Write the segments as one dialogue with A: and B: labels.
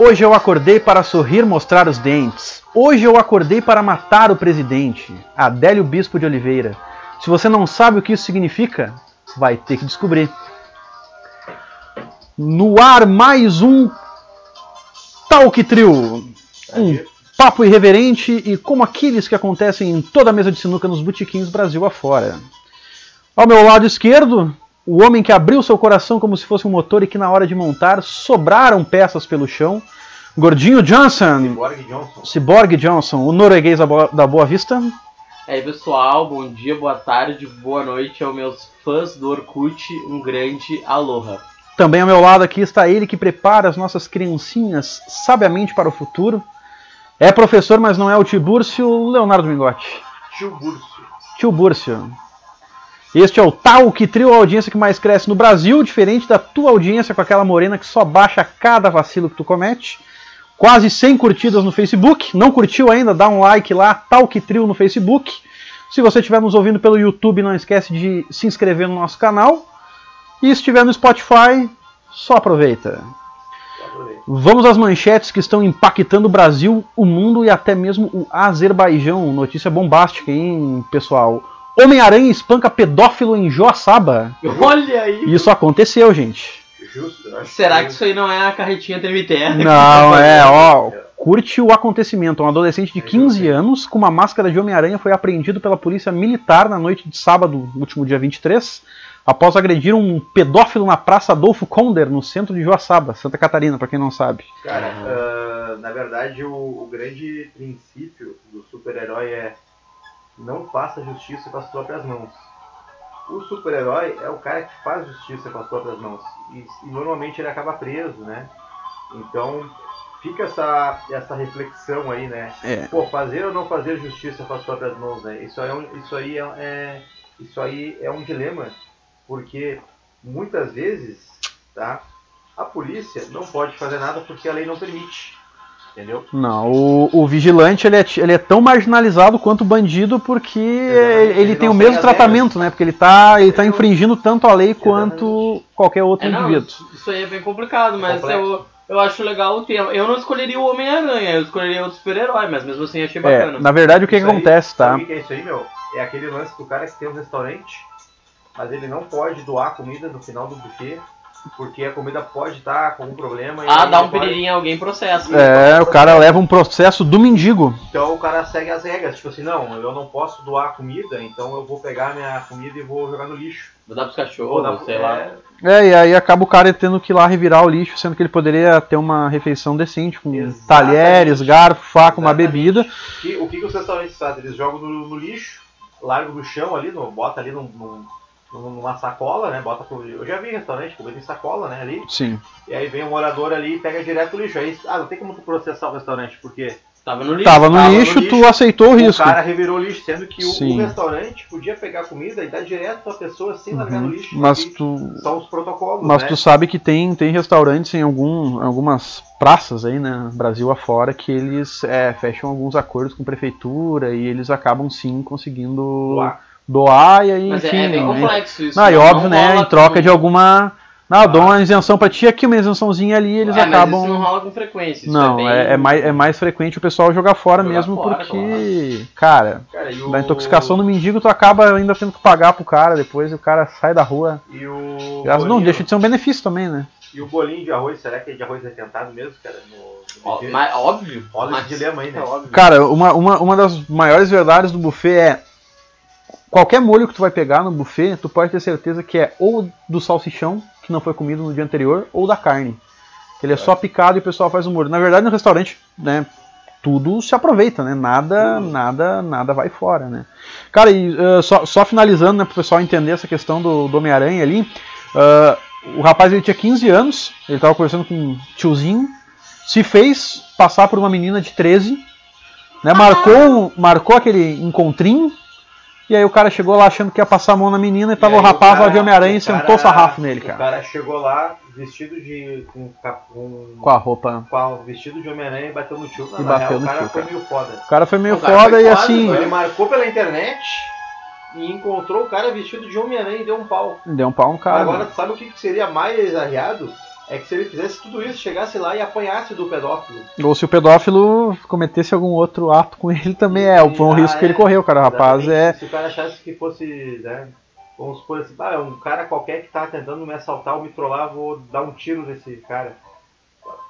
A: Hoje eu acordei para sorrir, mostrar os dentes. Hoje eu acordei para matar o presidente. Adélio Bispo de Oliveira. Se você não sabe o que isso significa, vai ter que descobrir. No ar, mais um Talk Trio. Um papo irreverente e como aqueles que acontecem em toda a mesa de sinuca nos botiquins Brasil afora. Ao meu lado esquerdo, o homem que abriu seu coração como se fosse um motor e que na hora de montar sobraram peças pelo chão. Gordinho Johnson.
B: Cyborg Johnson.
A: Cyborg Johnson, o norueguês da Boa, da Boa Vista.
C: E aí pessoal, bom dia, boa tarde, boa noite aos meus fãs do Orkut, um grande aloha.
A: Também ao meu lado aqui está ele que prepara as nossas criancinhas sabiamente para o futuro. É professor, mas não é o Tibúrcio, Leonardo Mingotti.
B: Tio Burso.
A: Tio Búrcio. Este é o tal que trio a audiência que mais cresce no Brasil, diferente da tua audiência com aquela morena que só baixa cada vacilo que tu comete. Quase 100 curtidas no Facebook. Não curtiu ainda? Dá um like lá, tal que trio no Facebook. Se você estiver nos ouvindo pelo YouTube, não esquece de se inscrever no nosso canal. E se estiver no Spotify, só aproveita. Vamos às manchetes que estão impactando o Brasil, o mundo e até mesmo o Azerbaijão. Notícia bombástica, hein, pessoal? Homem-Aranha espanca pedófilo em Joaçaba.
C: Olha aí!
A: Isso aconteceu, gente.
B: Justo, eu acho
C: Será que isso aí não é a carretinha Treviterra?
A: Não, é, ó. Curte o acontecimento. Um adolescente de 15 anos com uma máscara de Homem-Aranha foi apreendido pela polícia militar na noite de sábado, último dia 23, após agredir um pedófilo na Praça Adolfo Konder, no centro de Joaçaba, Santa Catarina, para quem não sabe.
B: Cara, ah, na verdade, o, o grande princípio do super-herói é não faça justiça com as próprias mãos. O super-herói é o cara que faz justiça com as próprias mãos. E, e normalmente ele acaba preso, né? Então fica essa, essa reflexão aí, né?
A: É.
B: Pô, fazer ou não fazer justiça com as próprias mãos, né? Isso aí é um, isso aí é, é- isso aí é um dilema, porque muitas vezes, tá? A polícia não pode fazer nada porque a lei não permite, entendeu?
A: Não, o, o vigilante ele é, ele é tão marginalizado quanto o bandido porque
B: Exatamente,
A: ele,
B: ele
A: tem o mesmo tratamento, né? Porque ele tá, ele tá infringindo tanto a lei quanto qualquer outro
C: É, não,
A: indivíduo.
C: isso aí é bem complicado, mas
B: Complexo.
C: eu, eu acho legal o tema. Eu não escolheria o Homem-Aranha, eu escolheria outro super-herói, mas mesmo assim achei
A: É,
C: bacana.
A: na verdade, o que, que
B: aí,
A: acontece, tá?
B: O que é isso aí, meu? É aquele lance do cara que tem um restaurante, mas ele não pode doar comida no final do buffet, porque a comida pode estar com algum problema. e
C: Ah, dá um
B: pode-
C: em alguém processo.
A: É, o cara leva um processo do mendigo.
B: Então o cara segue as regras, tipo assim, não, eu não posso doar comida, então eu vou pegar minha comida e vou jogar no lixo.
C: Vou dar pros cachorros,
B: dar-
C: sei
B: é,
C: lá.
A: É, e aí acaba o cara tendo que ir lá revirar o lixo, sendo que ele poderia ter uma refeição decente, com
B: Exatamente.
A: talheres, garfo, faca, uma
B: Exatamente.
A: bebida.
B: que- o que, que os restaurantes fazem? Eles jogam no, no lixo, largam no chão ali, no, bota ali num, num- numa sacola, né? Bota pro, eu já vi restaurante comida em sacola, né? Ali.
A: Sim.
B: E aí vem o morador ali e pega direto o lixo. Aí, ah, não tem como tu processar o restaurante, porque
C: Tava no lixo.
A: Tava no
B: tava no
A: lixo, tu
B: lixo,
A: aceitou o
B: o
A: risco.
B: cara revirou o lixo, sendo que o, o restaurante podia pegar comida e dar direto pra pessoa sem largar no
A: Uhum.
B: lixo.
A: Mas tu,
B: São os protocolos,
A: mas
B: né?
A: tu sabe que tem, tem restaurantes em algum, algumas praças aí, né, Brasil afora, que eles é, fecham alguns acordos com prefeitura e eles acabam sim conseguindo
B: Doar.
A: Doar e aí,
C: Mas é-
A: enfim.
C: é bem
A: né?
C: complexo isso.
A: Não, e
C: não-
A: óbvio,
C: não
A: né, em troca
C: com-
A: de alguma. Não, eu dou uma isenção pra ti aqui, uma isençãozinha ali, eles
C: É, mas
A: acabam.
C: isso não rola com frequência. Isso
A: Não,
C: bem-
A: é, é mais, é mais frequente o pessoal jogar fora
C: Jogar
A: mesmo,
C: fora,
A: porque, cara,
B: Cara, o...
A: da intoxicação no mendigo tu acaba ainda tendo que pagar pro cara depois e o cara sai da rua.
B: E o.
A: Graças- Não, deixa de ser um benefício também, né?
B: E o bolinho de arroz, será que é de arroz requentado mesmo, cara? No, no
C: mas, óbvio.
B: Olha
C: mas,
B: dilema aí, né?
C: é óbvio.
A: Cara, uma, uma, uma das maiores verdades do buffet é qualquer molho que tu vai pegar no buffet, tu pode ter certeza que é ou do salsichão, que não foi comido no dia anterior, ou da carne. Ele é só picado e o pessoal faz o molho. Na verdade, no restaurante, né, tudo se aproveita, né? Nada, nada, nada vai fora, né? Cara, e uh, só, só finalizando, né, pro pessoal entender essa questão do, do Homem-Aranha ali, uh, o rapaz ele tinha 15 anos, ele tava conversando com um tiozinho, se fez passar por uma menina de 13, né? Marcou, marcou aquele encontrinho, e aí o cara chegou lá achando que ia passar a mão na menina e tava
B: aí
A: o rapaz lá
B: cara-
A: de Homem-Aranha e
B: cara-
A: sentou o sarrafo nele,
B: O
A: cara.
B: cara chegou lá vestido de. com, com,
A: Com a roupa.
B: com a- vestido de Homem-Aranha e bateu no tio. Não,
A: E bateu
B: real,
A: no
B: o cara
A: tio,
B: foi
A: cara.
B: meio foda.
A: O cara foi meio
C: cara
A: foda
C: foi
A: e
C: foda,
A: assim.
B: Ele marcou pela internet e encontrou o cara vestido de Homem-Aranha e deu um pau.
A: Deu um pau no cara.
B: Agora,
A: né?
B: tu sabe o que que seria mais arriado? É que se ele fizesse tudo isso, chegasse lá e apanhasse do pedófilo.
A: Ou se o pedófilo cometesse algum outro ato com ele também é, foi um
B: Ah,
A: risco que ele
B: é.
A: correu, cara. O rapaz é.
B: Se o cara achasse que fosse, né? Vamos supor assim, ah, é um cara qualquer que tá tentando me assaltar ou me trollar, vou dar um tiro nesse cara.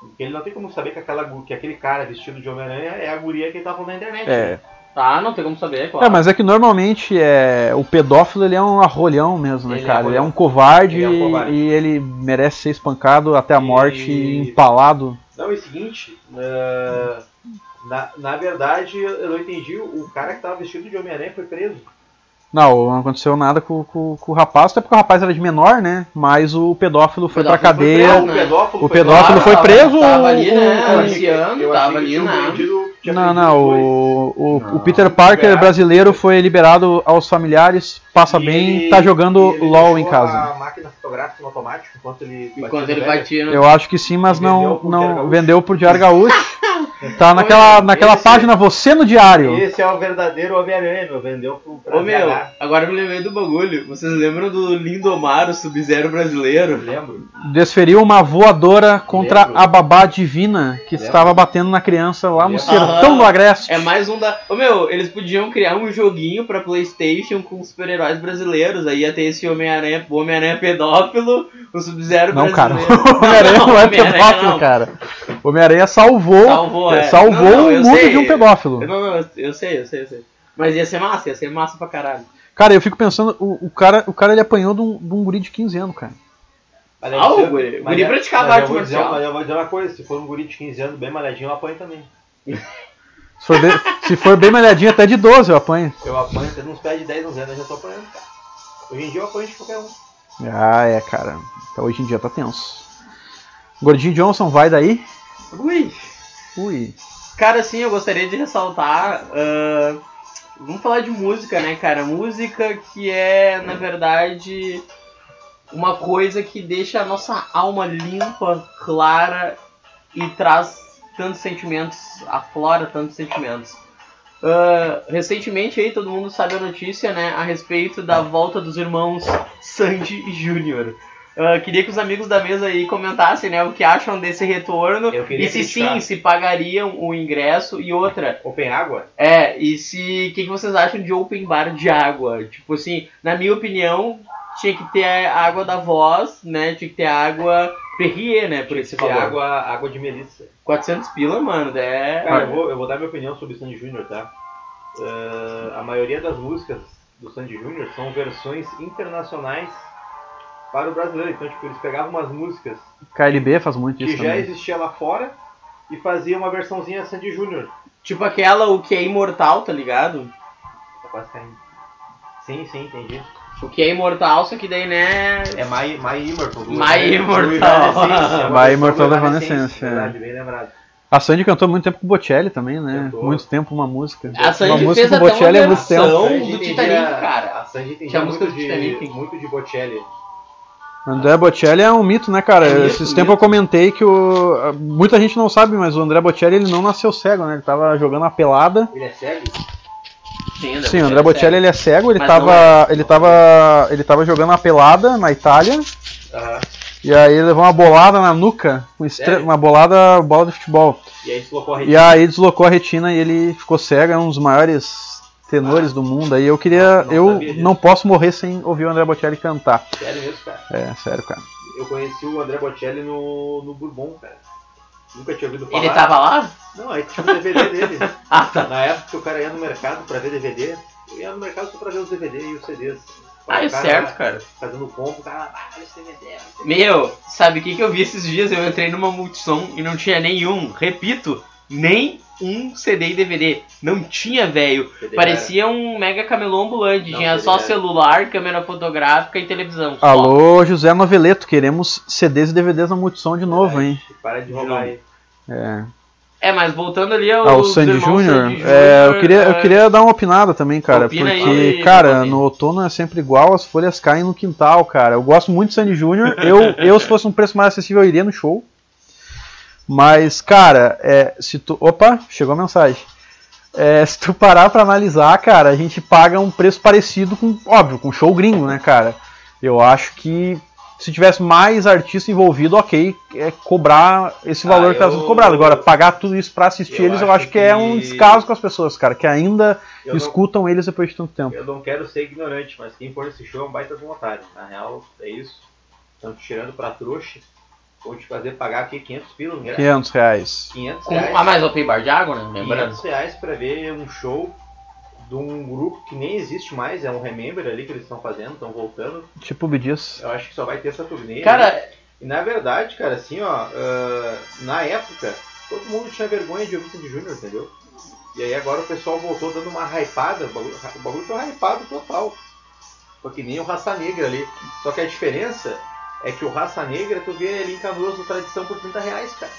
B: Porque ele não tem como saber que, aquela, que aquele cara vestido de Homem-Aranha é a guria que ele tá falando na internet.
A: É.
B: né?
C: Tá, não tem como saber, claro.
A: É, mas é que normalmente é, o pedófilo ele é um arrolhão mesmo, né,
B: Ele é
A: cara? ele é um covarde,
B: Ele é um covarde.
A: e ele merece ser espancado até a morte e empalado.
B: Não, é o seguinte, ah, na, na verdade eu não entendi, o cara que tava vestido de Homem-Aranha foi preso.
A: Não, não aconteceu nada com, com- com o rapaz, até porque o rapaz era de menor, né? Mas o pedófilo foi pra
C: pedófilo foi
A: cadeia.
C: preso,
B: o
C: né?
B: pedófilo
A: O
B: foi
A: pedófilo
B: preso.
A: foi
C: tava-
A: preso,
C: Tava ali,
A: o-
C: né?
A: o-
C: né?
B: prendido- tinha
A: Não, não, o, o,
C: Não,
A: o Peter Parker
B: liberado.
A: brasileiro foi liberado aos familiares, passa
B: E
A: bem, tá jogando
B: ele
A: LOL em casa.
B: a máquina fotográfica no automático enquanto ele
C: Enquanto
B: batia
C: ele batia no.
A: Eu acho que sim, mas não,
B: vendeu pro Diário
A: não vendeu pro Diário Gaúcho. Tá naquela, naquela
B: esse-
A: página Você no Diário.
B: Esse é o verdadeiro Homem-Aranha, meu. Vendeu pro pra
C: Ô meu, agora eu me lembrei do bagulho. Vocês lembram do Lindomar, o Sub-Zero brasileiro?
B: Lembro.
A: Desferiu uma voadora contra
B: Lembro.
A: a babá divina que
B: Lembro.
A: estava batendo na criança lá no
B: Lembro.
A: sertão do Agreste.
C: É mais um da. Ô meu, eles podiam criar um joguinho pra Playstation com super-heróis brasileiros. Aí ia ter esse Homem-Aranha, o Homem-Aranha pedófilo, o Sub-Zero
A: Não, cara. O Homem-Aranha não é pedófilo,
C: não.
A: cara. O Homem-Aranha salvou,
C: Salvou, é.
A: salvou
C: Não, não,
A: o
C: eu
A: mundo
C: sei.
A: de um pedófilo.
C: Não, não, eu- eu sei, eu sei, eu sei. Mas ia ser massa, ia ser massa pra caralho.
A: Cara, eu fico pensando, o, o cara, o cara ele apanhou de um, de um guri de 15 anos, cara.
B: Mas
C: Ah,
B: se-
C: o guri- o
B: mas
C: guri praticava
B: eu
C: arte marcial.
B: Mas eu vou dizer uma coisa, se for um guri de 15 anos bem malhadinho, eu apanho também.
A: Se for bem, se for bem malhadinho, até de 12 eu apanho.
B: Eu apanho, tendo uns pés de 10, 11 anos, eu já tô apanhando, cara. Hoje em dia eu apanho de qualquer um.
A: Ah, é, cara. Então hoje em dia tá tenso. Gordinho Johnson, vai daí?
C: Ui.
A: Ui.
C: Cara, assim, eu gostaria de ressaltar. ah, vamos falar de música, né, cara? Música que é, na verdade, uma coisa que deixa a nossa alma limpa, clara e traz tantos sentimentos, aflora tantos sentimentos. Ah, recentemente aí todo mundo sabe a notícia, né, a respeito da volta dos irmãos Sandy e Júnior. Ah, queria que os amigos da mesa aí comentassem, né, o que acham desse retorno e se
B: criticar.
C: sim, se pagariam o ingresso e outra.
B: Open água?
C: É, e se o que, que vocês acham de open bar de água? Tipo assim, na minha opinião, tinha que ter a água da voz, né? Tinha que ter água Perrier, né, por esse valor.
B: água, água de melissa.
C: 400 pila, mano, é...
B: Cara, eu vou, eu vou dar minha opinião sobre o Sandy Júnior, tá? Ah, a maioria das músicas do Sandy Júnior são versões internacionais para o brasileiro. Então, tipo, eles pegavam umas músicas
A: KLB faz muito
B: que
A: isso
B: já
A: também.
B: existia lá fora e fazia uma versãozinha Sandy Júnior.
C: Tipo aquela, o que é imortal, tá ligado?
B: Tá quase caindo. Sim, sim, entendi.
C: O que é imortal, só que daí, né...
B: É My, My Immortal. do-
C: My
B: do
C: Immortal.
B: É
A: My Immortal da
B: Evanescence,
A: Evanescence, é.
B: Verdade, bem lembrado.
A: A Sandy cantou muito tempo com o Bocelli também, né?
B: Cantou.
A: Muito tempo uma música.
C: A Sandy
A: uma música
C: fez
A: com o Bocelli é muito tempo.
C: Do Titanic, cara.
B: A Sandy entendia
C: Tinha a música
B: muito,
C: do
B: de, muito de Bocelli.
A: André Bocelli é um mito, né, cara?
C: É
A: Esses tempos eu comentei que o. Muita gente não sabe, mas o André Bocelli ele não nasceu cego, né? Ele tava jogando uma pelada.
B: Ele é cego?
C: Sim, André
A: Sim,
C: Bocelli
A: André
C: é
A: Bocelli
C: sério.
A: ele é cego, ele
C: Mas
A: tava.
C: é.
A: Ele tava. Ele tava jogando uma pelada na Itália.
B: Aham.
A: E aí ele levou uma bolada na nuca, uma bolada bola de futebol.
B: E aí deslocou a
A: E
B: retina.
A: aí deslocou a retina e ele ficou cego, é um dos maiores tenores do mundo. Aí eu queria.
B: Não- não
A: eu não posso morrer sem ouvir o André Bocelli cantar.
B: Sério mesmo, cara.
A: É, sério, cara.
B: Eu conheci o André Bocelli no, no Bourbon, cara. Nunca tinha ouvido falar.
C: Ele tava lá?
B: Não, aí tinha o DVD dele.
C: Ah, tá.
B: Na época que o cara ia no mercado pra ver DVD, eu ia no mercado só pra ver os DVD e os CDs.
C: Ah, é certo, cara.
B: Fazendo compra, o cara, ah, esse DVD.
C: Meu, sabe o que, que eu vi esses dias? Eu entrei numa multissom e não tinha nenhum, repito, nem um CD e DVD. Não tinha, velho. Parecia um mega camelô ambulante.
B: Não,
C: tinha só
B: era.
C: celular, câmera fotográfica e televisão. só.
A: Alô, José Noveleto, queremos CDs e DVDs na Multissom de novo, hein?
B: Para de roubar aí.
A: É.
C: É, mas voltando ali ao
A: Ao Sandy Júnior, é, eu, queria, eu
C: é,
A: queria dar uma opinada também, cara,
C: Opina
A: porque,
C: aí,
A: cara, no outono é sempre igual, as folhas caem no quintal, cara. Eu gosto muito de Sandy Júnior, eu, eu, se fosse um preço mais acessível, eu iria no show. Mas, cara, é, se tu. Opa, chegou a mensagem. É, se tu parar pra analisar, cara, a gente paga um preço parecido com, óbvio, com show gringo, né, cara? Eu acho que se tivesse mais artista envolvido, ok, é cobrar esse
B: Ah,
A: valor que tá sendo cobrado. Agora, pagar tudo isso pra assistir
B: eu
A: eles, eu
B: acho
A: acho que é um
B: que-
A: descaso com as pessoas, cara, que ainda
B: Eu não,
A: escutam eles depois de tanto tempo.
B: eu não quero ser ignorante, mas quem for nesse show é um baita de otário. Na real, é isso. Estão tirando pra trouxa. Vão te fazer pagar aqui 500 pila, não é?
A: 500 reais.
B: 500
C: Com,
B: reais.
C: ah, mas open bar de água, né? Lembrando.
B: 500 reais pra ver um show de um grupo que nem existe mais, é um Remember ali que eles estão fazendo, estão voltando.
A: Tipo o Bidias.
B: Eu acho que só vai ter essa turnê.
C: Cara,
B: E na verdade, cara, assim, ó, ah, na época, todo mundo tinha vergonha de ouvir Sandy Júnior, entendeu? E aí agora o pessoal voltou dando uma hypada, o bagulho, o bagulho foi hypado total. Foi que nem o Raça Negra ali. Só que a diferença é que o Raça Negra, tu vê ali em Canoas no Tradição por 30 reais, cara.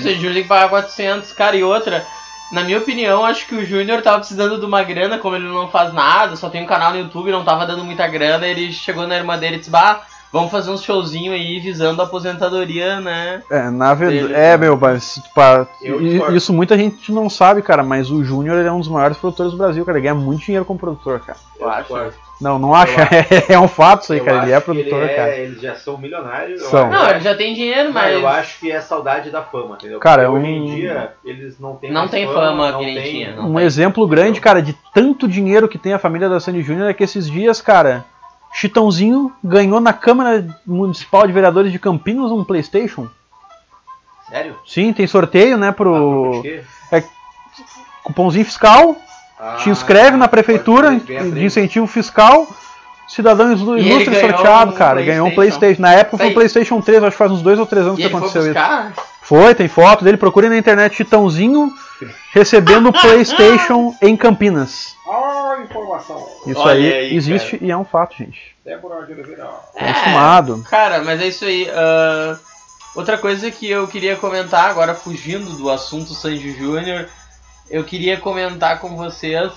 C: sim, o Júnior tem que pagar 400, cara, e outra. Na minha opinião, acho que o Júnior tava precisando de uma grana, como ele não faz nada, só tem um canal no YouTube, não tava dando muita grana, ele chegou na irmã dele e disse, bah, vamos fazer uns showzinho aí visando a aposentadoria, né?
A: É, na verdade. É, meu, mas pá,
B: discordo.
A: isso muita gente não sabe, cara, mas o Júnior é um dos maiores produtores do Brasil, cara. Ele ganha muito dinheiro como produtor, cara.
C: Eu acho.
A: Não, não acha. É um fato isso aí,
B: Eu
A: cara. Ele é produtor,
B: ele é-
A: cara.
B: Eles já são milionários.
A: São.
C: Não, ele já tem dinheiro,
B: Mas
C: mas.
B: eu acho que é saudade da fama, entendeu?
A: Cara,
B: Porque
A: é
B: hoje em
A: um-
B: dia eles não têm
C: Não tem fama
B: não
C: que nem
B: tem-
C: tinha, não.
A: Um
C: tem.
A: exemplo grande, cara, de tanto dinheiro que tem a família da Sandy Júnior é que esses dias, cara, Chitãozinho ganhou na Câmara Municipal de Vereadores de Campinas um PlayStation.
B: Sério?
A: Sim, tem sorteio, né,
B: Ah,
A: pro
B: quê?
A: cupomzinho fiscal.
B: Ah,
A: Te inscreve na prefeitura de incentivo fiscal. Cidadão
C: E
A: ilustre sorteado,
C: um
A: cara. Ganhou um
C: PlayStation.
A: Na época foi o PlayStation 3, acho que faz uns dois ou três anos
C: E
A: que
C: ele foi
A: aconteceu isso. Foi, tem foto dele. Procure na internet Chitãozinho recebendo o PlayStation em Campinas.
B: Ah, informação.
A: Isso aí,
C: aí,
A: existe e é um fato, gente.
B: Débora de Oliveira.
C: É,
A: Consumado.
C: Cara, mas é isso aí. ah, outra coisa que eu queria comentar, agora fugindo do assunto Sandy Júnior, eu queria comentar com vocês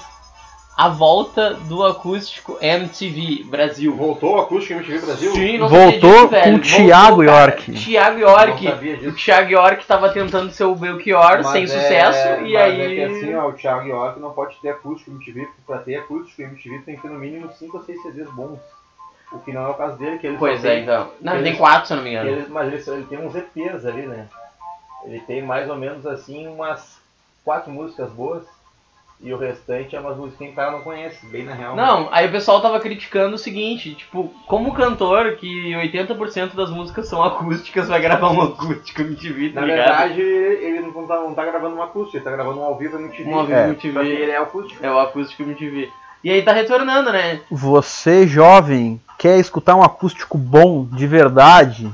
C: a volta do acústico MTV Brasil.
B: Voltou o Acústico MTV Brasil?
C: Sim, não
A: Voltou
C: disso,
A: com o Thiago. York.
C: Thiago York. O. Thiago York tava tentando ser o Belchior
B: Mas
C: sem
B: é-
C: sucesso e
B: mas
C: aí.
B: É que assim, ó, o Thiago York não pode ter acústico MTV, porque pra ter acústico MTV tem que ter no mínimo 5 ou 6 CDs bons. O que não é o caso dele, que ele
C: Pois
B: só
C: é,
B: tem,
C: então. Não, ele
B: ele-
C: tem quatro, se eu não me engano.
B: ele, mas ele, ele tem uns EPs ali, né? Ele tem mais ou menos assim umas quatro músicas boas e o restante é umas músicas que o cara não conhece, bem na real.
C: Não, aí o pessoal tava criticando o seguinte, tipo, como cantor que 80% das músicas são acústicas, vai gravar um acústico MTV, tá
B: Na
C: ligado?
B: verdade, ele não tá, não tá gravando uma acústica, ele tá gravando um ao vivo MTV.
C: Um ao vivo
A: É.
C: MTV.
B: Ele é acústico.
C: É o acústico MTV. E aí tá retornando, né?
A: Você, jovem, quer escutar um acústico bom, de verdade?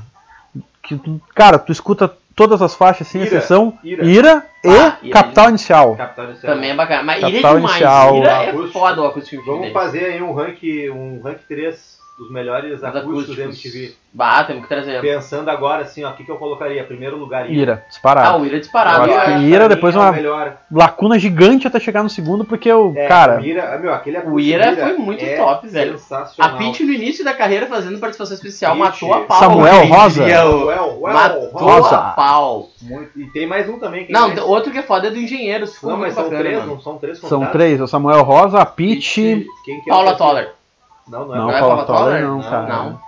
A: Que, cara, tu escuta todas as faixas sem
B: Ira,
A: exceção.
B: Ira.
A: Ira, e
C: Ah, Ira.
A: Capital Inicial.
B: Capital Inicial.
C: Também é bacana. Mas Ira é
A: Capital
C: demais.
A: Inicial,
C: Ira é foda o acústico.
B: Vamos fazer aí um rank, um rank 3 dos melhores
C: Os
B: acústicos da MTV.
C: Bah, temos que trazer.
B: Pensando agora assim, ó, o que, que eu colocaria? Primeiro lugar,
A: Ira,
C: Ah,
A: disparado.
C: o Ira é disparado.
A: Eu Ira,
B: pra
A: depois
B: é
A: uma-
B: melhor.
A: Lacuna gigante até chegar no segundo, porque o
B: É,
A: cara.
B: o Ira, ah, meu, aquele
C: O Ira
B: do
C: foi muito
B: é
C: top, velho. A
B: Sensacional.
C: Pitty no início da carreira fazendo participação especial matou a pau.
A: Samuel Rosa.
B: well,
C: Matou
A: Rosa.
C: a pau.
B: Muito. E tem mais um também. quem
C: Não,
B: mais?
C: outro que é foda é do Engenheiros.
B: Não, mas são
C: bacana,
B: três,
C: mano.
B: não são três
A: São três: o Samuel Rosa, a
B: que é
C: Paula? Toller.
B: Não, não é
A: Não,
C: Não é
A: Paula Toller não,
B: Não,
A: cara.
C: Não.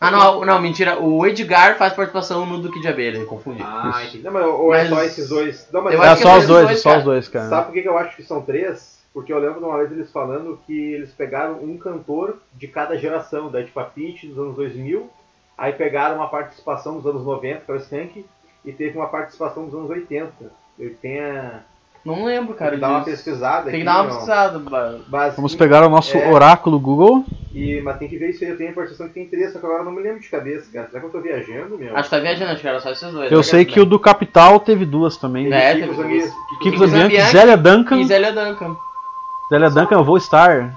C: Ah, não, não, mentira. O Edgar faz participação no Duque de Abelha, eu confundi.
B: Ah, entendi. Não, mas ou é
C: Mas-
B: só esses dois? Não, mas
C: Eu
A: É
C: acho que
A: só
C: é
A: os dois,
C: dois,
A: só
C: cara.
A: os dois, cara.
B: Sabe por que eu acho que são três? Porque eu lembro de uma vez eles falando que eles pegaram um cantor de cada geração, daí tipo a Pitty dos anos 2000, aí pegaram uma participação dos anos 90, que era o Skank, e teve uma participação dos anos 80. Ele tem a...
C: Não lembro, cara.
B: Tem que dar uma pesquisada
C: Tem que dar uma pesquisada. ba-
B: Mas,
A: Vamos pegar o nosso
B: É.
A: oráculo Google.
B: E, mas tem que ver isso aí, eu tenho a percepção que tem três, só que agora eu não me lembro de cabeça, cara. Será que eu tô viajando, meu?
C: Acho que tá viajando, acho que era só esses dois.
A: Eu
C: né?
A: sei que o do Capital teve duas também.
B: Teve
C: É, teve
B: Zambianchi-
C: duas.
B: Kiko
A: Zambianchi Zélia Duncan.
C: E Zélia Duncan.
A: Zélia Duncan, eu vou estar.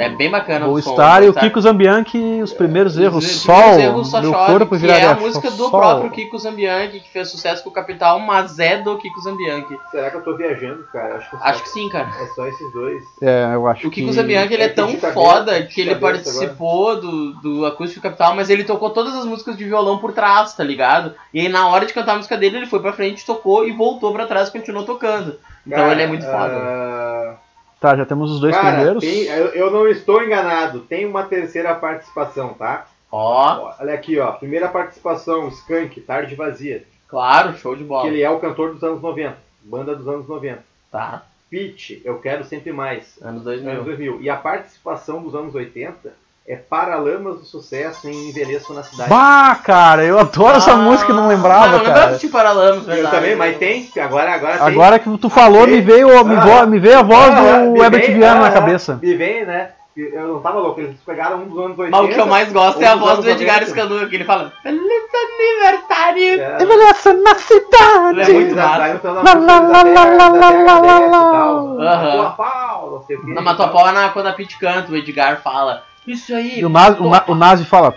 C: É bem bacana o som,
A: estar. E o Kiko Zambianchi, os primeiros erros.
C: Os
A: Sol.
C: primeiros erros só
A: meu
C: chove,
A: corpo
C: que
A: viraria
C: é a música do
A: sol.
C: próprio Kiko Zambianchi, que fez sucesso com o Capital, mas é do Kiko Zambianchi.
B: Será que eu tô viajando, cara? Acho que,
C: Acho que sim, cara.
B: é só esses dois.
A: É, eu acho
C: O Kiko
A: que...
C: Zambianchi ele é
B: é que
C: tão
B: cabeça-
C: foda que ele participou do, do Acústico Capital, mas ele tocou todas as músicas de violão por trás, tá ligado? E aí na hora de cantar a música dele, ele foi pra frente, tocou e voltou pra trás e continuou tocando. Então
B: Cara,
C: ele é muito foda.
B: ah,
A: Tá, já temos os dois
B: cara,
A: primeiros.
B: tem- eu, eu não estou enganado. Tem uma terceira participação, tá?
C: Ó,
B: Olha aqui, ó. Primeira participação, Skank, Tarde Vazia.
C: claro, show de bola.
B: Que ele é o cantor dos anos 90. Banda dos anos 90.
C: Tá,
B: Pitch, Eu Quero Sempre Mais.
C: anos
B: Anos
C: 2000.
B: 2000. E a participação dos anos 80 é Paralamas do Sucesso em Envelheço na Cidade.
A: Bah, cara, eu adoro essa
C: Ah,
A: música e não lembrava,
C: não lembrava
A: cara.
C: de Paralamas,
B: Eu
C: verdade.
B: também, mas tem. Agora, agora tem.
A: Agora que tu falou,
B: Ah,
A: me veio, me,
B: ah,
A: vo- me veio a voz
B: Ah,
A: do
B: me
A: Herbert
B: vem-
A: Viana na
B: ah,
A: cabeça.
B: Me vem, né? Eu não tava louco. Eles pegaram um dos anos 80.
C: Mas o que eu mais gosto é a voz do Edgar
B: 90.
C: Escandura, que ele fala Feliz aniversário!
B: É.
A: Envelheça na cidade.
C: É muito massa.
A: Lá, lá, lá, lá, lá, lá, lá,
C: lá.
B: Matou a pau, não sei o
C: Matopau é quando a Pete canta, o Edgar fala Isso aí,
A: E o Nazi, o, Na- o Nazi fala,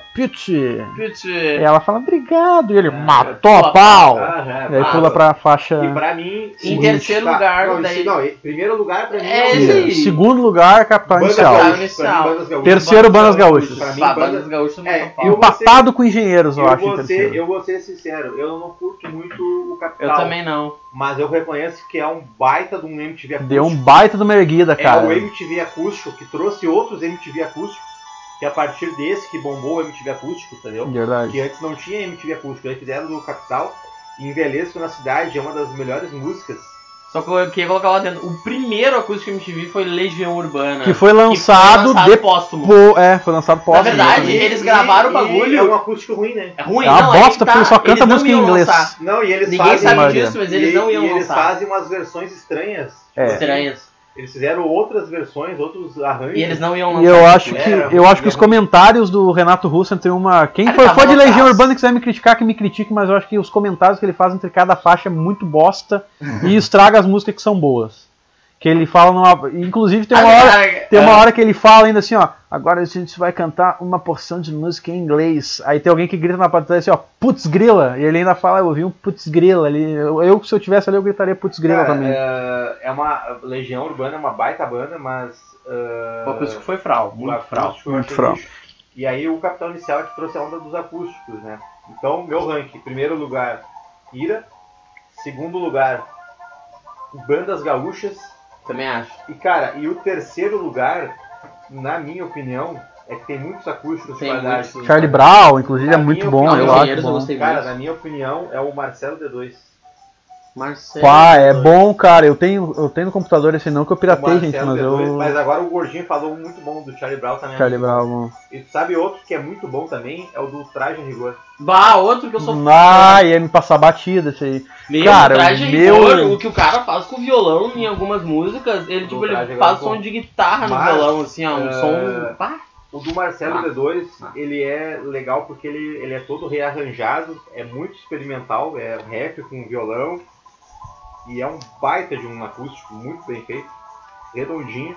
A: E ela fala, obrigado. E ele, matou
C: matou
A: a pau.
B: Ah, é,
A: E aí pula pra faixa.
B: E pra mim.
C: Em terceiro
B: tá,
C: lugar,
B: Não,
C: daí-
B: não, em primeiro lugar pra mim
C: É aí.
A: Segundo lugar, Capital Inicial.
C: Gaúchas.
A: Terceiro, Bandas Gaúchas.
B: Pra mim, Bandas-
C: Gaúchas
B: É, eu-
A: Empatado com Engenheiros, eu,
B: Eu
A: acho,
B: vou, ser,
A: terceiro.
B: eu vou ser sincero, eu não curto muito o Capital.
C: Eu também não.
B: Mas eu reconheço que é um baita de um MTV acústico.
A: Deu um baita de uma erguida,
B: É
A: cara.
B: o MTV acústico que trouxe outros MTV acústicos. Que a partir desse que bombou o MTV acústico, entendeu?
A: Verdade.
B: Que antes não tinha MTV acústico. Aí fizeram no Capital. E Envelheço na Cidade é uma das melhores músicas.
C: Só que eu queria colocar lá dentro. O primeiro acústico MTV foi Legião Urbana.
A: Que foi
C: que
A: lançado,
C: lançado póstumo.
A: depois. É, foi lançado pós.
C: verdade,
A: exatamente.
C: eles gravaram o
B: e
C: bagulho.
B: É um acústico ruim, né?
C: É ruim,
A: É uma
C: não,
A: bosta,
C: tá.
A: porque ele só canta
C: Eles
A: música em inglês.
C: lançar.
B: Não, e eles
C: Ninguém
B: fazem.
C: sabe
A: Maria.
C: disso, mas eles
B: e,
C: não iam
B: e eles
C: lançar.
B: fazem umas versões estranhas.
A: É.
C: Estranhas.
B: Eles fizeram outras versões, outros arranjos.
C: E eles não iam lançar.
A: E eu acho
B: Era
A: que,
B: ruim,
A: eu acho que os
B: era
A: comentários do Renato Russo tem uma. Quem
C: Ah,
A: for
C: ele
A: fã de Legião
C: loucaço.
A: Urbana e quiser me criticar, que me critique, mas eu acho que os comentários que ele faz entre cada faixa é muito bosta e estraga as músicas que são boas. Que ele fala numa. Inclusive tem uma hora. Tem uma hora que ele fala ainda assim, ó. Agora a gente vai cantar uma porção de música em inglês. Aí tem alguém que grita na plateia assim, ó, putz grila. E ele ainda fala, eu ouvi um putz grila ali. Eu, eu, se eu tivesse ali, eu gritaria putz grila
B: Cara,
A: também.
B: é, é uma. Legião Urbana é uma baita banda, mas. é,
C: O acústico foi fral, muito fral.
B: acústico eu
A: Muito fral.
B: E aí o Capitão Inicial é que trouxe a onda dos acústicos, né? Então, meu ranking, primeiro lugar, Ira. Segundo lugar, Bandas Gaúchas.
C: Também acho.
B: E cara, e o terceiro lugar, na minha opinião, é que tem muitos acústicos de
C: Tem
B: qualidade.
C: muitos.
A: Charlie Brown, inclusive, é
B: Na
A: muito
B: minha
A: bom,
B: opinião,
A: eu acho. Bom.
B: Cara,
C: muito.
B: na minha opinião, é o Marcelo D2.
C: Marcelo.
A: Pá, é bom, cara. Eu tenho, eu tenho no computador esse não que eu piratei,
B: Marcelo
A: gente, mas
B: D2,
A: eu.
B: Mas agora o Gordinho falou muito bom do Charlie Brown também. é
A: Charlie
B: muito bom.
A: Brown.
B: E sabe outro que é muito bom também? É o do Traje Rigor.
C: Bah, outro que eu sou fã.
A: Ah, ia me passar batida esse aí.
C: Meu,
A: cara,
C: traje
A: o
C: meu...
A: meu-
C: o que o cara faz com o violão em algumas músicas, ele, tipo, ele
B: traje
C: faz som de guitarra no
B: Mas,
C: violão, assim, ó, um
B: é,
C: som... Pá.
B: O do Marcelo
C: Ah.
B: D2,
C: Ah.
B: ele é legal porque ele, ele é todo rearranjado, é muito experimental, é rap com violão. E é um baita de um acústico, muito bem feito, redondinho.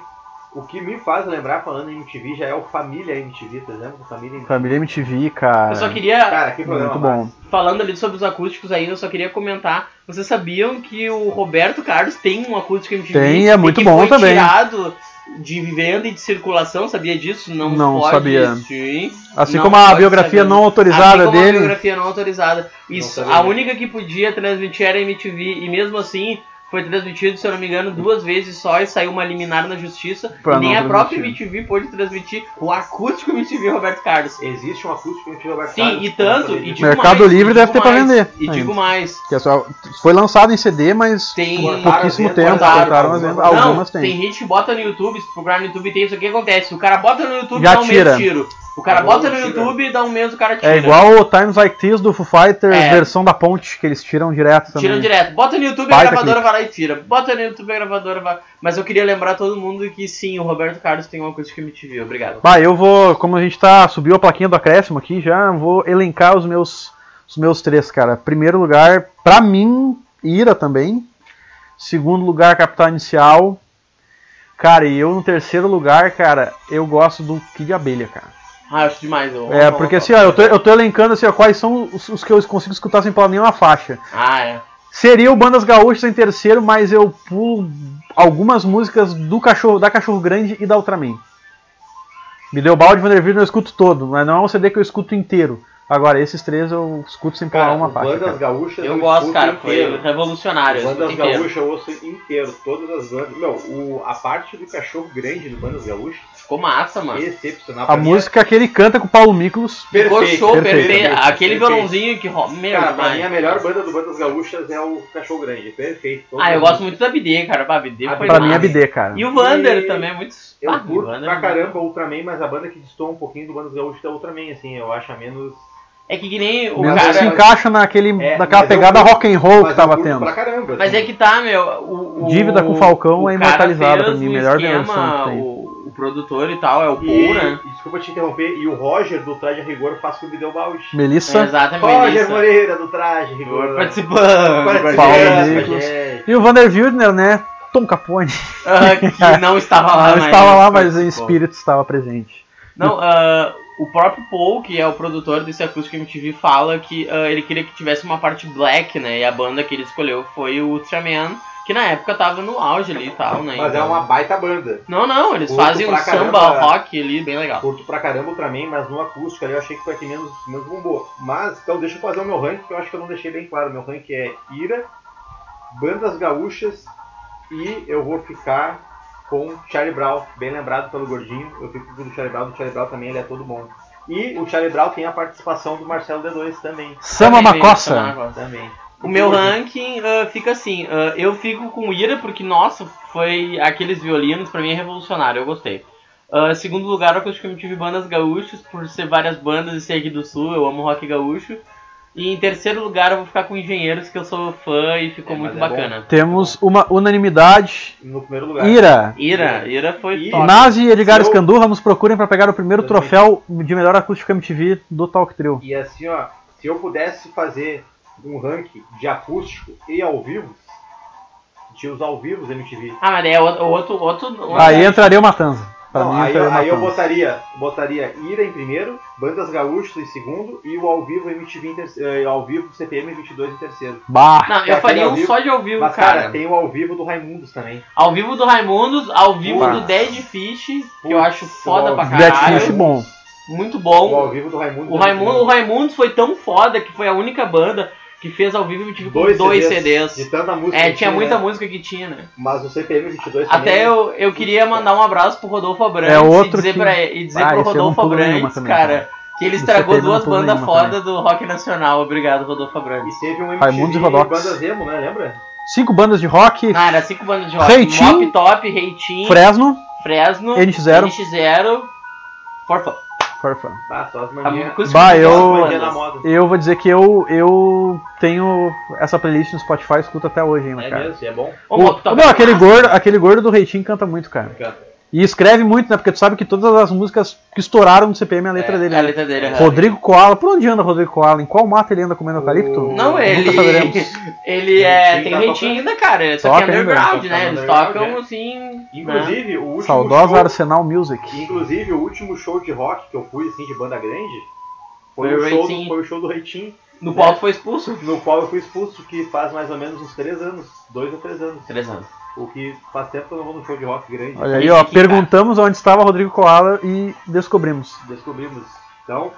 B: O que me faz lembrar, falando em MTV, já é o Família MTV, tá vendo? Família MTV.
A: Família MTV, cara.
C: Eu só queria,
B: Cara, que programa
A: Muito bom.
C: falando ali sobre os acústicos ainda, eu só queria comentar, vocês sabiam que o Roberto Carlos tem um acústico MTV?
A: Tem, é muito
C: que
A: bom
C: foi
A: também.
C: tirado de venda e de circulação, sabia disso? Não,
A: Não
C: pode,
A: sabia.
C: Sim.
A: Assim
C: Não
A: como a biografia
C: saber.
A: não autorizada
C: assim como a
A: dele.
C: biografia não autorizada. Isso,
B: sabia.
C: a única que podia transmitir era a MTV, e mesmo assim foi transmitido, se eu não me engano, duas vezes só e saiu uma liminar na justiça.
A: Pra
C: nem a própria. MTV pôde transmitir o acústico MTV Roberto Carlos.
B: Existe um acústico MTV Roberto
C: Sim,
B: Carlos,
C: e tanto, e
A: Mercado
C: mais,
A: Livre deve ter pra
C: mais,
A: vender
C: E
A: ainda.
C: digo mais,
A: Que é só, foi lançado em CD, mas
C: tem...
A: pouquíssimo tempo
C: cortaram.
A: cortaram Algumas
C: não,
A: tem.
C: tem gente que bota no YouTube, se procurar no YouTube tem isso aqui que acontece. O cara bota no YouTube e
A: Já
C: dá um
A: tira.
C: mês tiro. O cara bota no. YouTube e dá um mês o cara tira.
A: É igual o Times Like This do Foo Fighters,
C: É.
A: versão da ponte, que eles tiram direto também.
C: Tiram direto. Bota no YouTube,
A: Baita
C: a gravadora
A: clipe.
C: vai lá e tira. Bota no YouTube, a gravadora vai. Mas eu queria lembrar todo mundo que sim, o Roberto Carlos tem uma coisa que me te Obrigado.
A: Bah, eu vou, como a gente tá, subiu a plaquinha do acréscimo aqui, já vou elencar os meus, os meus três, cara. Primeiro lugar, pra mim, Ira também. Segundo lugar, Capital Inicial. Cara, e eu no terceiro lugar, cara, eu gosto do Kid Abelha, cara.
C: Ah, acho demais. Eu
A: É, porque assim, ó, eu tô, eu tô elencando assim, ó, quais são os, os que eu consigo escutar sem pular nenhuma faixa.
C: Ah, é.
A: Seria o Bandas Gaúchas em terceiro, mas eu pulo algumas músicas do cachorro, da Cachorro Grande e da Ultraman. Me deu balde Vanderbilt eu escuto todo, mas não é um CD que eu escuto inteiro. Agora, esses três eu escuto sem pular
B: Cara,
A: uma parte.
B: Bandas
A: cara.
B: Gaúchas
C: Eu
B: eu
C: gosto, cara, foi
B: inteiro.
C: revolucionário. eu
B: Bandas. Gaúchas eu ouço inteiro, todas as bandas. Meu, o, a parte do cachorro grande do Bandas Gaúchas
C: Ficou massa, mano.
B: é excepcional.
A: A
B: Pra é
A: música que ele canta com o Paulo Miklos.
C: Ficou
B: perfeito,
C: show,
A: perfeito,
C: perfeito.
B: perfeito,
C: Aquele
B: perfeito.
C: violãozinho que rola. Meu,
B: Cara, pra mim a melhor banda do Bandas Gaúchas é o Cachorro Grande, é perfeito.
C: Ah, eu gosto muito da BD, cara. A BD
B: A
C: foi
A: Pra mim é. BD, cara.
C: E o Vander
B: E-
C: também, é muito.
B: Eu
C: Ah, o
B: curto
C: Vander-
B: pra caramba o Ultraman, mas a banda que destoa um pouquinho do Bandas Gaúchas é o Ultraman, assim, eu acho a menos...
C: É que, que nem o
A: Menos
C: cara.
A: se encaixa naquele,
B: É,
A: naquela
B: eu
A: pegada
B: curto-
A: rock and roll que tava
B: eu
A: tendo.
B: pra caramba.
C: Mas
B: assim.
C: é que tá, meu. O, o-
A: Dívida com o Falcão é
C: cara
A: imortalizada pra mim,
C: o
A: melhor
C: esquema,
A: versão que tem.
C: O, o produtor e tal é o Paul, né?
B: desculpa te interromper, e o Roger do Traje a Rigor faz com o Video Balde.
A: Melissa
C: Exatamente.
B: Roger
C: isso.
B: Moreira do Traje a Rigor.
C: Participando.
B: Participando
A: Paulo e o Vander Wildner, né? Tom Capone.
C: Ah, que não estava lá,
A: Não
C: mas
A: estava lá, mas em
C: participou.
A: espírito estava presente.
C: Não, ah, o próprio Paul, que é o produtor desse Acústico MTV, fala que ah, ele queria que tivesse uma parte black, né? E a banda que ele escolheu foi o Ultraman, que na época tava no auge ali e tal, né?
B: Mas é
C: então-
B: uma baita banda.
C: Não, não, eles
B: Curto
C: fazem um
B: pra
C: samba
B: caramba.
C: rock ali, bem legal.
B: Curto pra caramba o Ultraman, mas no acústico ali eu achei que foi a que menos, menos bombou. Mas, então deixa eu fazer o meu ranking, que eu acho que eu não deixei bem claro. Meu ranking é Ira, Bandas Gaúchas e eu vou ficar com Charlie Brown, bem lembrado pelo Gordinho. Eu fico com o do Charlie Brown, do Charlie Brown também ele é todo bom. E o Charlie Brown tem a participação do Marcelo D2 também.
A: Sama
C: Também,
A: Macossa.
B: Também.
C: O meu ranking ah, fica assim, ah, eu fico com Ira porque, nossa, foi aqueles violinos, pra mim é revolucionário, eu gostei. Ah, segundo lugar, eu acho que eu tive bandas gaúchas, por ser várias bandas e ser aqui do sul, eu amo rock gaúcho. E em terceiro lugar eu vou ficar com Engenheiros, que eu sou fã e ficou
B: É,
C: muito
B: é
C: bacana.
A: Temos uma unanimidade.
B: No primeiro lugar.
A: Ira.
C: Ira, Ira foi
B: E-
C: top.
A: Nazi e Edgar
B: eu-
A: Escandurra nos procurem para pegar o primeiro troféu de melhor acústico MTV do Talk Trio.
B: E assim, ó, se eu pudesse fazer um ranking de acústico e ao vivo, tinha os ao vivos MTV.
C: Ah, mas é outro, outro, outro
A: Aí entraria o Matanza. Pra
B: Não,
A: mim
B: aí, eu, aí eu botaria, botaria Ira em primeiro, Bandas Gaúchas em segundo e o ao vivo MTV em terceiro, ao vivo CPM 22 em terceiro.
A: Bah.
C: Não, eu faria um
B: vivo.
C: só de ao vivo,
B: Mas
C: cara.
B: cara, tem o ao vivo do Raimundos também.
C: Ao vivo do Raimundos, ao vivo do Dead Fish, que eu acho foda pra
A: Dead
C: caralho.
A: Fish bom.
C: Muito
B: O ao
C: bom.
B: vivo do Raimundos.
C: O,
B: é
C: Raimundo, o Raimundos foi tão foda que foi a única banda que fez ao vivo e tive com
B: Dois
C: dois,
B: CDs,
C: CDs.
B: De tanta música.
C: É,
B: que
C: tinha muita
B: né?
C: música que tinha, né?
B: Mas o CPM 22 também.
C: Até eu, eu queria mandar um abraço pro Rodolfo Abrantes
A: É outro
C: e dizer,
A: que-
C: pra, e dizer
A: Ah,
C: pro Rodolfo Abrantes,
A: também,
C: cara,
A: cara.
C: que ele estragou duas bandas
A: nenhuma também.
C: foda do rock nacional. Obrigado, Rodolfo Abrantes.
B: E teve um
A: e
B: MTV
A: Rodox.
B: Bandas Emo, né? Lembra?
A: Cinco bandas de rock.
C: Ah, era cinco bandas de rock.
A: Reitinho,
C: Mop Top, Reitinho,
A: Fresno.
C: Fresno,
A: NX0.
C: NX0, Forfã.
B: Tá, só as
C: A
B: manias.
A: Bah, eu-. Eu vou dizer que eu, eu tenho essa playlist no Spotify, escuto até hoje ainda,
B: É
A: cara.
B: mesmo, é bom.
C: O
A: O, não,
C: é
A: aquele gordo, aquele gordo do Reitinho canta muito, cara. E escreve muito, né? Porque tu sabe que todas as músicas que estouraram no CPM é a letra
B: É,
A: dele.
C: É a
A: né?
C: letra dele, é.
A: Rodrigo Koala, por onde anda Rodrigo Koala? Em qual mato ele anda comendo eucalipto?
C: Não, ele.
A: Nunca saberemos.
C: Ele é. Tem
B: tá
C: reitinho
B: tocando.
C: ainda, cara. Só
A: Toca
C: que
A: ainda,
C: underground, né? Eles tocam
B: é.
C: assim. né?
B: Inclusive, o último
A: Saudosa
B: show,
A: Arsenal Music.
B: inclusive, o último show de rock que eu fui, assim, de banda grande, foi,
C: Foi
B: o, show do,
C: Reitinho.
B: foi o show do Reitinho,
C: No qual tu foi expulso.
B: no qual eu fui expulso, que faz mais ou menos uns 3 anos, 2 ou 3 anos.
C: Três anos.
B: O que faz tempo que eu não vou num show de rock grande.
A: Olha aí, ó. Perguntamos onde estava Rodrigo Koala e descobrimos.
B: Descobrimos. Então,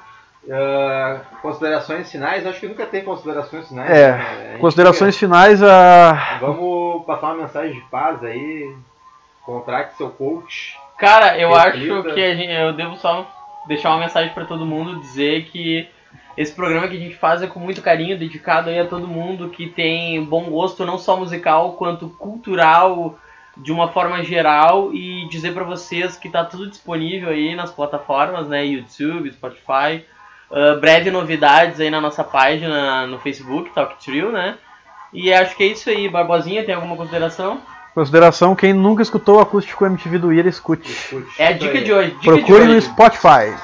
B: ah, considerações finais, acho que nunca tem considerações finais.
A: É,
B: né?
A: Considerações finais a.
B: fica- Vamos passar uma mensagem de paz aí. Contrate seu coach.
C: Cara, eu
B: Reflita.
C: acho que a gente- eu devo só deixar uma mensagem pra todo mundo, dizer que esse programa que a gente faz é com muito carinho, dedicado aí a todo mundo que tem bom gosto, não só musical, quanto cultural, de uma forma geral, e dizer pra vocês que tá tudo disponível aí nas plataformas, né, YouTube, Spotify, Ah, breve novidades aí na nossa página no Facebook, Talk Trio, né, e acho que é isso aí, Barbosinha, tem alguma consideração?
A: Consideração, quem nunca escutou o acústico MTV do Ira, escute.
B: Escute.
C: É a dica de hoje, dica
A: Procure
C: de
A: no
C: hoje.
A: Spotify.